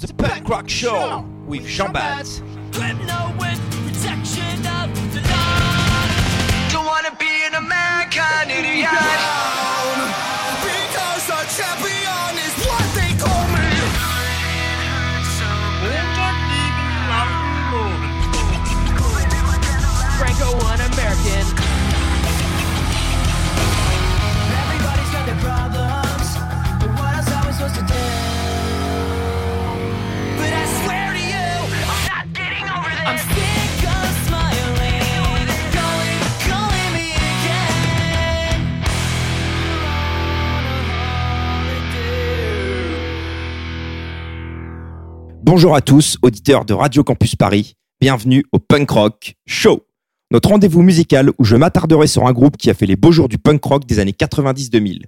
The Punk Rock Show with Jean. Don't wanna be an American idiot. Bonjour à tous, auditeurs de Radio Campus Paris. Bienvenue au Punk Rock Show. Notre rendez-vous musical où je m'attarderai sur un groupe qui a fait les beaux jours du punk rock des années 90-2000.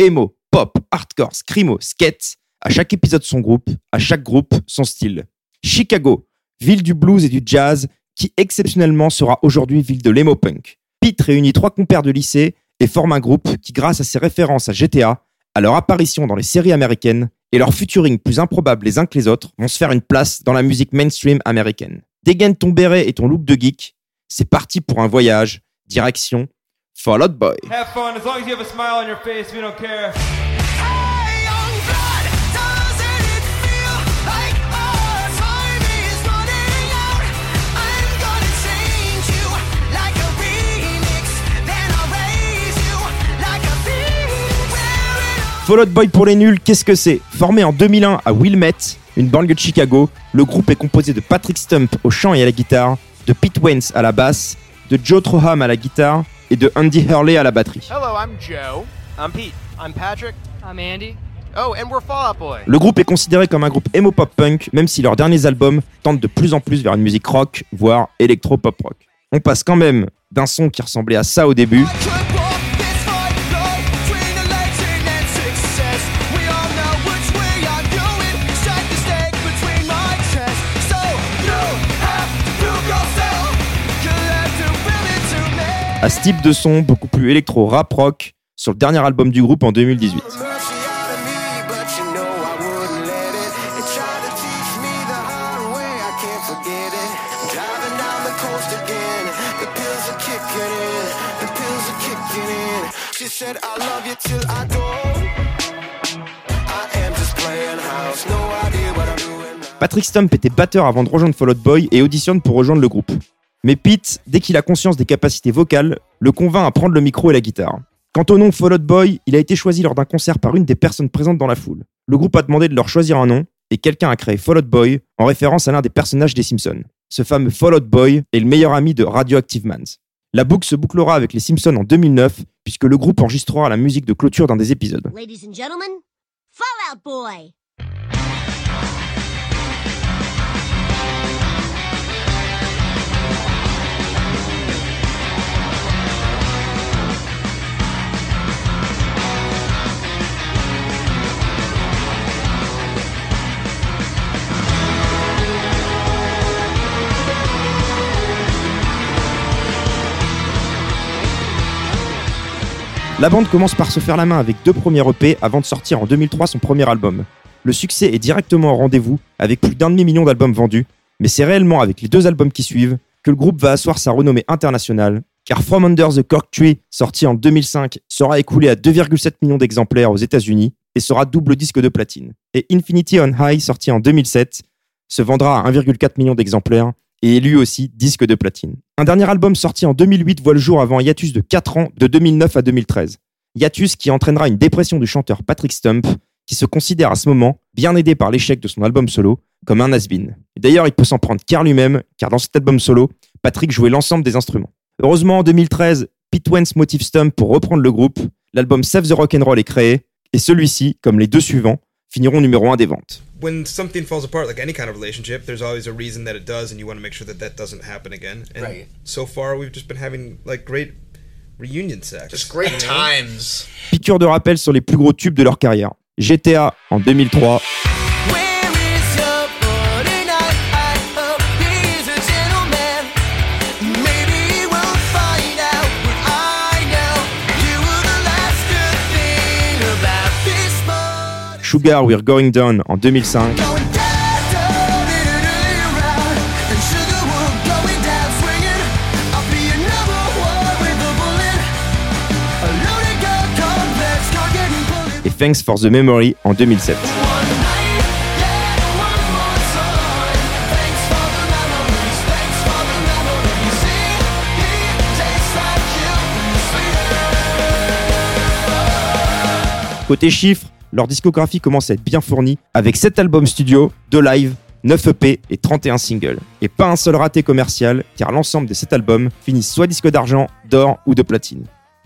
Emo, pop, hardcore, screamo, skate. À chaque épisode son groupe, à chaque groupe son style. Chicago, ville du blues et du jazz, qui exceptionnellement sera aujourd'hui ville de l'emo punk. Pete réunit trois compères de lycée et forme un groupe qui, grâce à ses références à GTA, à leur apparition dans les séries américaines et leur futuring plus improbable les uns que les autres, vont se faire une place dans la musique mainstream américaine. Dégaine ton béret et ton look de geek, c'est parti pour un voyage, direction Fall Out Boy. Have fun. As long as you have a smile on your face, we don't care. Fall Out Boy pour les nuls, qu'est-ce que c'est Formé en 2001 à Wilmette, une banlieue de Chicago, le groupe est composé de Patrick Stump au chant et à la guitare, de Pete Wentz à la basse, de Joe Troham à la guitare et de Andy Hurley à la batterie. Hello, I'm Joe. I'm Pete. I'm Patrick. I'm Andy. Oh, and we're Fall Out Boy. Le groupe est considéré comme un groupe emo pop punk, même si leurs derniers albums tentent de plus en plus vers une musique rock, voire électro pop rock. On passe quand même d'un son qui ressemblait à ça au début, à ce type de son beaucoup plus électro rap rock, sur le dernier album du groupe en 2018. Mercy out of me, but you know I wouldn't let it. It tried to teach me the hard way, I can't forget it. Driving down the coast again, the pills are kicking in, the pills are kicking in. She said, I love you till I go. I am just playing house, no idea what I'm doing. now. Patrick Stump était batteur avant de rejoindre Fall Out Boy et auditionne pour rejoindre le groupe. Mais Pete, dès qu'il a conscience des capacités vocales, le convainc à prendre le micro et la guitare. Quant au nom Fall Out Boy, il a été choisi lors d'un concert par une des personnes présentes dans la foule. Le groupe a demandé de leur choisir un nom, et quelqu'un a créé Fall Out Boy en référence à l'un des personnages des Simpsons. Ce fameux Fall Out Boy est le meilleur ami de Radioactive Mans. La boucle se bouclera avec les Simpsons en 2009, puisque le groupe enregistrera la musique de clôture d'un des épisodes. Ladies and gentlemen, Fallout Boy! La bande commence par se faire la main avec deux premiers EP avant de sortir en 2003 son premier album. Le succès est directement au rendez-vous avec plus d'un demi-million d'albums vendus, mais c'est réellement avec les deux albums qui suivent que le groupe va asseoir sa renommée internationale, car From Under the Cork Tree, sorti en 2005, sera écoulé à 2,7 millions d'exemplaires aux États-Unis et sera double disque de platine. Et Infinity on High, sorti en 2007, se vendra à 1,4 million d'exemplaires et lui aussi disque de platine. Un dernier album sorti en 2008 voit le jour avant un hiatus de 4 ans de 2009 à 2013. Hiatus qui entraînera une dépression du chanteur Patrick Stump, qui se considère à ce moment, bien aidé par l'échec de son album solo, comme un. Et D'ailleurs, il peut s'en prendre qu'à lui-même, car dans cet album solo, Patrick jouait l'ensemble des instruments. Heureusement, en 2013, Pete Wentz motive Stump pour reprendre le groupe, l'album Save the Rock'n'Roll est créé, et celui-ci, comme les deux suivants, finiront numéro 1 des ventes. When something falls apart, like any kind of relationship, there's always a reason that it does, and you want to make sure that that doesn't happen again. And Right. so far, we've just been having like great reunion sex. Just great times. Piqûre de rappel sur les plus gros tubes de leur carrière. GTA en 2003, Sugar We're Going Down en 2005. Et Thanks for the Memory en 2007. Côté chiffres, leur discographie commence à être bien fournie avec 7 albums studio, 2 live, 9 EP et 31 singles. Et pas un seul raté commercial, car l'ensemble des 7 albums finissent soit disque d'argent, d'or ou de platine.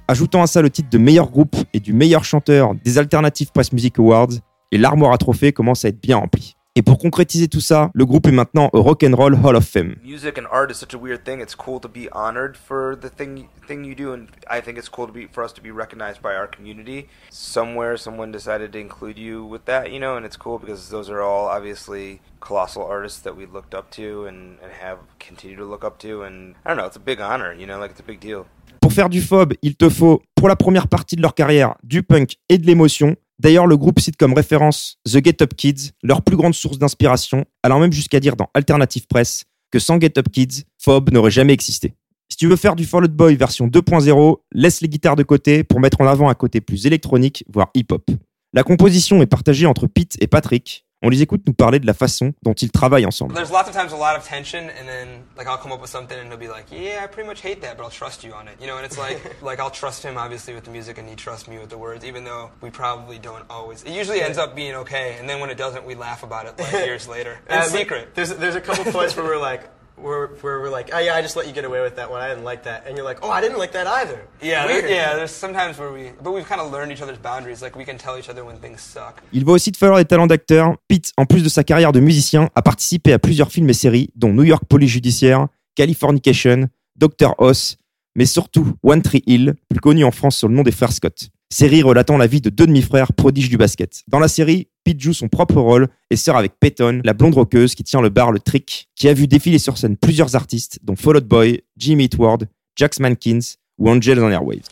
Ajoutant à ça le titre de meilleur groupe et du meilleur chanteur des Alternative Press Music Awards, et l'armoire à trophées commence à être bien remplie. Et pour concrétiser tout ça, le groupe est maintenant au Rock and Roll Hall of Fame. music and art is such a weird thing. It's cool to be honored for the thing thing you do, and I think it's cool to be for us to be recognized by our community. Somewhere, someone decided to include you with that, you know, and it's cool because those are all obviously colossal artists that we looked up to and, and have continued to look up to, and I don't know, it's a big honor, you know, like it's a big deal. Pour faire du fob, il te faut, pour la première partie de leur carrière, du punk et de l'émotion. D'ailleurs, le groupe cite comme référence The Get Up Kids, leur plus grande source d'inspiration, allant même jusqu'à dire dans Alternative Press que sans Get Up Kids, Fob n'aurait jamais existé. Si tu veux faire du Fall Out Boy version 2.0, laisse les guitares de côté pour mettre en avant un côté plus électronique, voire hip-hop. La composition est partagée entre Pete et Patrick. On les écoute nous parler de la façon dont ils travaillent ensemble. There's lots of times a lot of tension, and then like I'll come up with something, and he'll be like, "Yeah, I pretty much hate that, but I'll trust you on it." You know, and it's like like I'll trust him obviously with the music, and he trusts me with the words, even though we probably don't always. It usually ends up being okay, and then when it doesn't, we laugh about it like years later in Uh, secret. There's there's a couple points where we're like. Where, where we're like, oh yeah, I just let you get away with that one. I didn't like that, and you're like, oh, I didn't like that either. Yeah, there, yeah. There's sometimes where we, but we've kind of learned each other's boundaries. Like we can tell each other when things suck. Il va aussi te falloir des talents d'acteur. Pete, en plus de sa carrière de musicien, a participé à plusieurs films et séries, dont New York Police Judiciaire, Californication, Dr. Hoss, mais surtout One Tree Hill, plus connu en France sous le nom des frères Scott. Série relatant la vie de deux demi-frères prodiges du basket. Dans la série, Pete joue son propre rôle et sort avec Peyton, la blonde roqueuse qui tient le bar Le Trick, qui a vu défiler sur scène plusieurs artistes, dont Fall Out Boy, Jimmy Eat World, Jax Mankins ou Angels on Airwaves.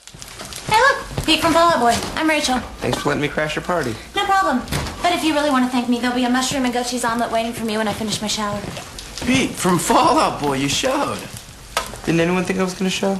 Hey, look, Pete from Fall Out Boy. I'm Rachel. Thanks for letting me crash your party. No problem. But if you really want to thank me, there'll be a mushroom and goat cheese omelet waiting for me when I finish my shower. Pete, from Fallout Boy, you showed. Didn't anyone think I was gonna show?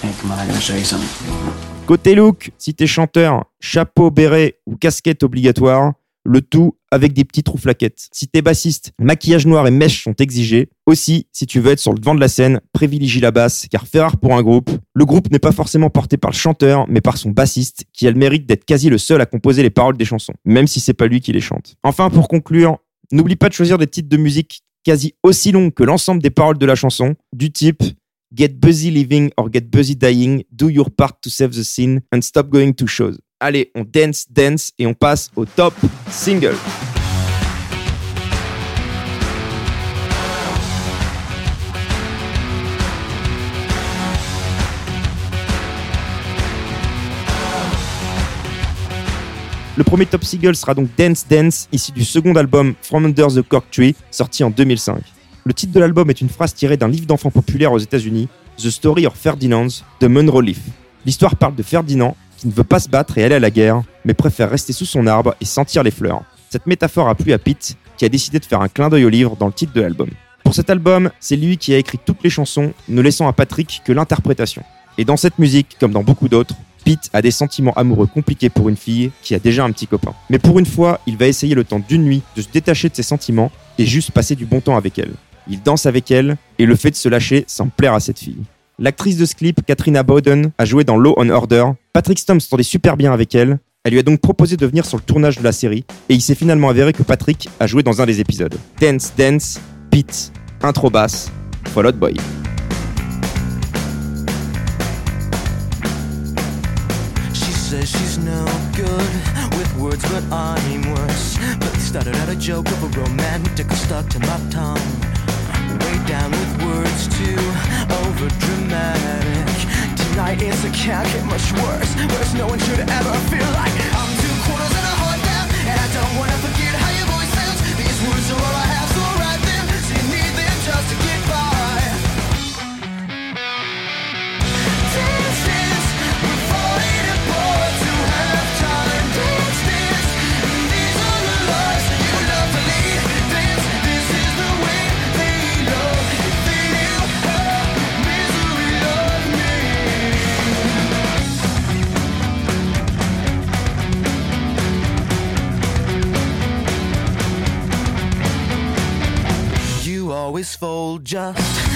Hey, come on, I gotta show you something. Côté look, si t'es chanteur, chapeau, béret ou casquette obligatoire, le tout avec des petits trous flaquettes. Si t'es bassiste, maquillage noir et mèches sont exigés. Aussi, si tu veux être sur le devant de la scène, privilégie la basse, car fait rare pour un groupe. Le groupe n'est pas forcément porté par le chanteur, mais par son bassiste, qui a le mérite d'être quasi le seul à composer les paroles des chansons, même si c'est pas lui qui les chante. Enfin, pour conclure, n'oublie pas de choisir des titres de musique quasi aussi longs que l'ensemble des paroles de la chanson, du type Get busy living or get busy dying, do your part to save the scene and stop going to shows. Allez, on dance, dance et on passe au top single. Le premier top single sera donc Dance Dance, issu du second album From Under the Cork Tree, sorti en 2005. Le titre de l'album est une phrase tirée d'un livre d'enfants populaire aux États-Unis, The Story of Ferdinand de Monroe Leaf. L'histoire parle de Ferdinand qui ne veut pas se battre et aller à la guerre, mais préfère rester sous son arbre et sentir les fleurs. Cette métaphore a plu à Pete, qui a décidé de faire un clin d'œil au livre dans le titre de l'album. Pour cet album, c'est lui qui a écrit toutes les chansons, ne laissant à Patrick que l'interprétation. Et dans cette musique, comme dans beaucoup d'autres, Pete a des sentiments amoureux compliqués pour une fille qui a déjà un petit copain. Mais pour une fois, il va essayer le temps d'une nuit de se détacher de ses sentiments et juste passer du bon temps avec elle. Il danse avec elle et le fait de se lâcher semble plaire à cette fille. L'actrice de ce clip, Katrina Bowden, a joué dans Law and Order. Patrick Stump s'entendait super bien avec elle. Elle lui a donc proposé de venir sur le tournage de la série et il s'est finalement avéré que Patrick a joué dans un des épisodes. Dance Dance, Pete, intro basse, Fall Out Boy. Way down with words too over dramatic. Tonight it's a can't get much worse. Worse, no one should ever feel like I'm two quarters and a heart down, and I don't wanna wasteful just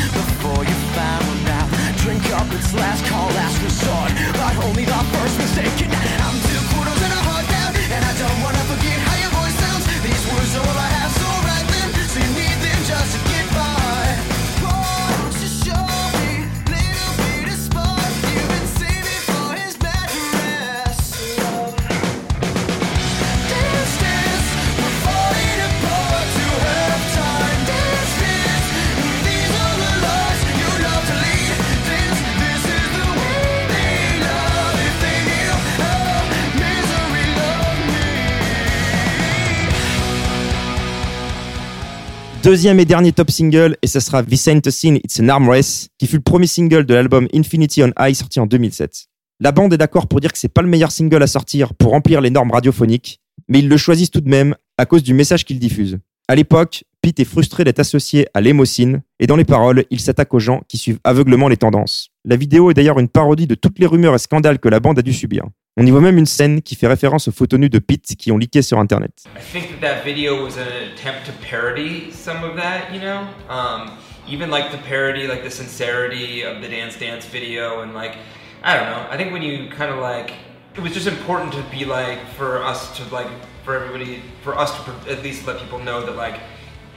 Deuxième et dernier top single, et ça sera a Sin, It's an Arm Race, qui fut le premier single de l'album Infinity on High sorti en 2007. La bande est d'accord pour dire que c'est pas le meilleur single à sortir pour remplir les normes radiophoniques, mais ils le choisissent tout de même à cause du message qu'il diffuse. À l'époque, Pete est frustré d'être associé à l'émocine, et dans les paroles, il s'attaque aux gens qui suivent aveuglement les tendances. La vidéo est d'ailleurs une parodie de toutes les rumeurs et scandales que la bande a dû subir. On y voit même une scène qui fait référence aux photos nues de Pete qui ont leaké sur internet. I think that that video was an attempt to parody some of that, you know? Um, even like the parody, like the sincerity of the Dance Dance video, and like, I don't know. I think when you kind of like, it was just important to be like, for us to like, for everybody, for us to at least let people know that like,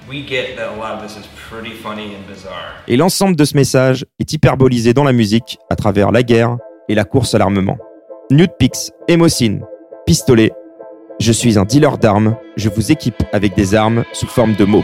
we get that a lot of this is pretty funny and bizarre. Et l'ensemble de ce message est hyperbolisé dans la musique à travers la guerre et la course à l'armement. Nude Pix, Hémocine, pistolet. Je suis un dealer d'armes, je vous équipe avec des armes sous forme de mots.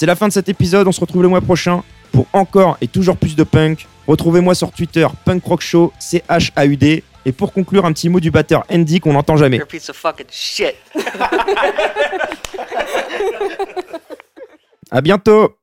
C'est la fin de cet épisode, on se retrouve le mois prochain pour encore et toujours plus de punk. Retrouvez-moi sur Twitter, Punk Rock Show, C-H-A-U-D. Et pour conclure, un petit mot du batteur Andy qu'on n'entend jamais. You're a piece of fucking shit. À bientôt